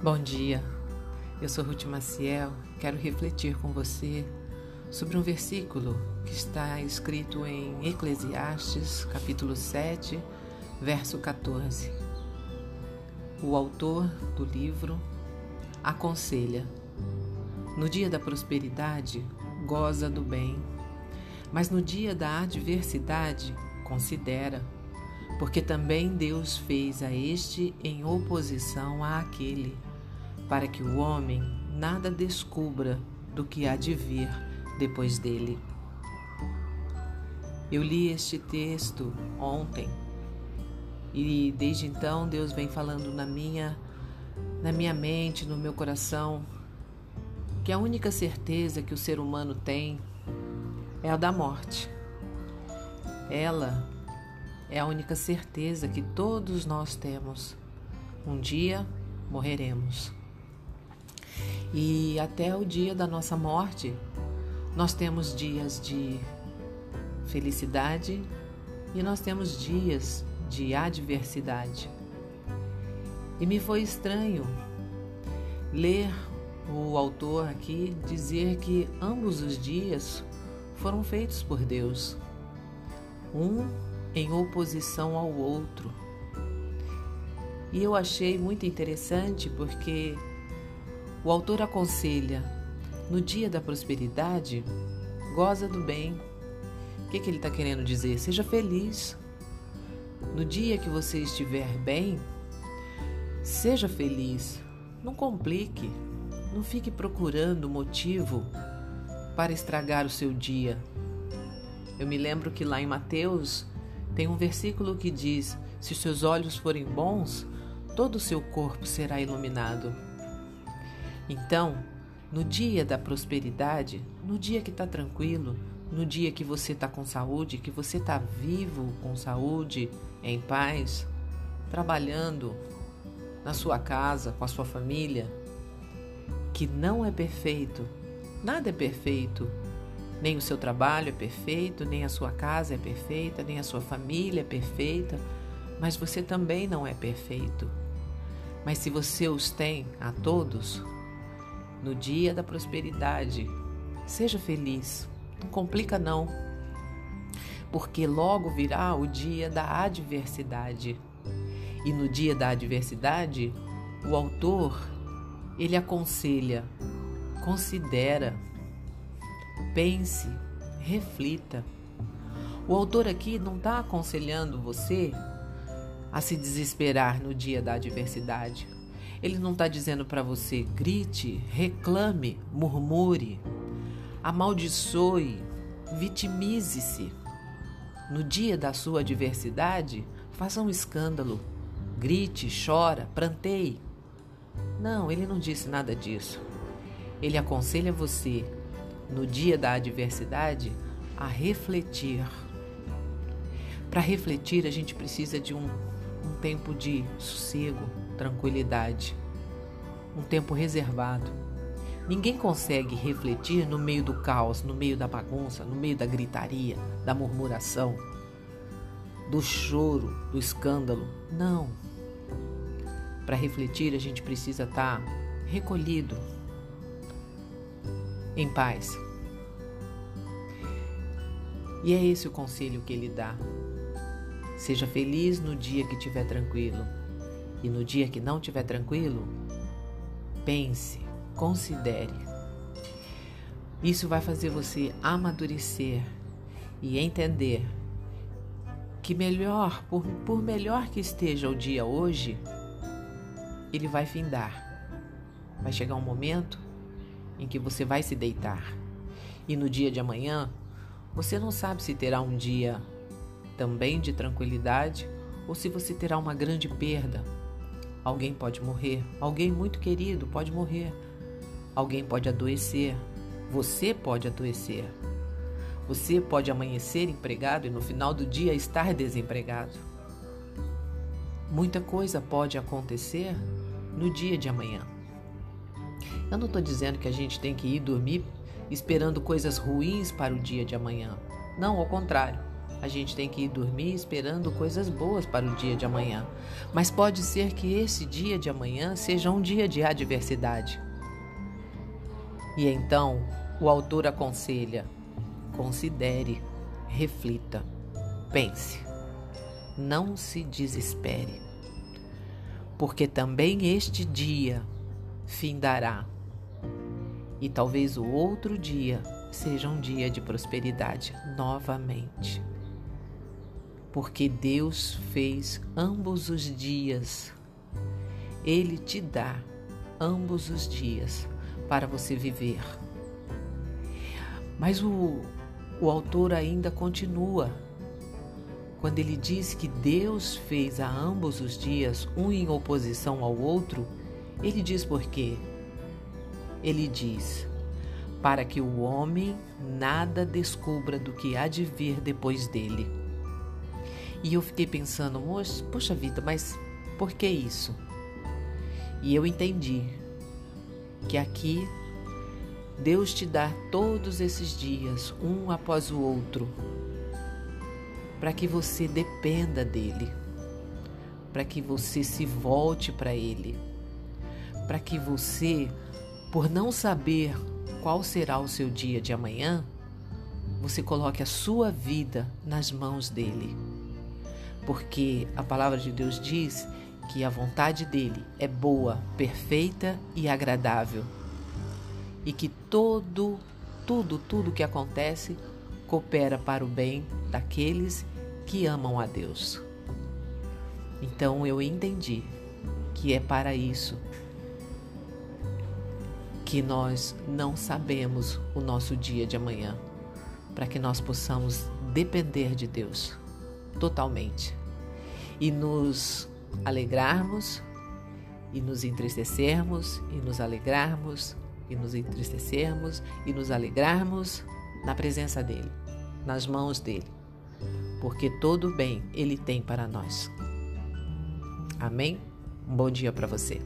Bom dia, eu sou Ruth Maciel. Quero refletir com você sobre um versículo que está escrito em Eclesiastes, capítulo 7, verso 14. O autor do livro aconselha: No dia da prosperidade, goza do bem, mas no dia da adversidade, considera, porque também Deus fez a este em oposição àquele para que o homem nada descubra do que há de vir depois dele. Eu li este texto ontem e desde então Deus vem falando na minha na minha mente, no meu coração, que a única certeza que o ser humano tem é a da morte. Ela é a única certeza que todos nós temos. Um dia morreremos. E até o dia da nossa morte, nós temos dias de felicidade e nós temos dias de adversidade. E me foi estranho ler o autor aqui dizer que ambos os dias foram feitos por Deus, um em oposição ao outro. E eu achei muito interessante porque o autor aconselha: no dia da prosperidade, goza do bem. O que, que ele está querendo dizer? Seja feliz. No dia que você estiver bem, seja feliz. Não complique. Não fique procurando motivo para estragar o seu dia. Eu me lembro que lá em Mateus tem um versículo que diz: Se os seus olhos forem bons, todo o seu corpo será iluminado. Então, no dia da prosperidade, no dia que está tranquilo, no dia que você está com saúde, que você está vivo com saúde, em paz, trabalhando na sua casa, com a sua família, que não é perfeito, nada é perfeito. Nem o seu trabalho é perfeito, nem a sua casa é perfeita, nem a sua família é perfeita, mas você também não é perfeito. Mas se você os tem a todos, no dia da prosperidade. Seja feliz, não complica não, porque logo virá o dia da adversidade. E no dia da adversidade, o autor ele aconselha, considera, pense, reflita. O autor aqui não está aconselhando você a se desesperar no dia da adversidade. Ele não está dizendo para você grite, reclame, murmure, amaldiçoe, vitimize-se. No dia da sua adversidade, faça um escândalo, grite, chora, pranteie. Não, ele não disse nada disso. Ele aconselha você, no dia da adversidade, a refletir. Para refletir, a gente precisa de um, um tempo de sossego, tranquilidade, um tempo reservado. Ninguém consegue refletir no meio do caos, no meio da bagunça, no meio da gritaria, da murmuração, do choro, do escândalo. Não. Para refletir, a gente precisa estar tá recolhido, em paz. E é esse o conselho que ele dá. Seja feliz no dia que estiver tranquilo. E no dia que não estiver tranquilo, pense, considere. Isso vai fazer você amadurecer e entender que melhor, por, por melhor que esteja o dia hoje, ele vai findar. Vai chegar um momento em que você vai se deitar. E no dia de amanhã, você não sabe se terá um dia também de tranquilidade ou se você terá uma grande perda Alguém pode morrer, alguém muito querido pode morrer, alguém pode adoecer, você pode adoecer. Você pode amanhecer empregado e no final do dia estar desempregado. Muita coisa pode acontecer no dia de amanhã. Eu não estou dizendo que a gente tem que ir dormir esperando coisas ruins para o dia de amanhã. Não, ao contrário. A gente tem que ir dormir esperando coisas boas para o dia de amanhã. Mas pode ser que esse dia de amanhã seja um dia de adversidade. E então, o autor aconselha: considere, reflita, pense, não se desespere, porque também este dia findará, e talvez o outro dia seja um dia de prosperidade novamente. Porque Deus fez ambos os dias, Ele te dá ambos os dias para você viver. Mas o, o autor ainda continua quando ele diz que Deus fez a ambos os dias, um em oposição ao outro, ele diz por quê? Ele diz: para que o homem nada descubra do que há de vir depois dele. E eu fiquei pensando, poxa vida, mas por que isso? E eu entendi que aqui Deus te dá todos esses dias, um após o outro, para que você dependa dele, para que você se volte para ele, para que você, por não saber qual será o seu dia de amanhã, você coloque a sua vida nas mãos dele. Porque a palavra de Deus diz que a vontade dele é boa, perfeita e agradável. E que todo, tudo, tudo que acontece coopera para o bem daqueles que amam a Deus. Então eu entendi que é para isso que nós não sabemos o nosso dia de amanhã, para que nós possamos depender de Deus totalmente e nos alegrarmos e nos entristecermos e nos alegrarmos e nos entristecermos e nos alegrarmos na presença dele, nas mãos dele, porque todo bem ele tem para nós. Amém? Um bom dia para você.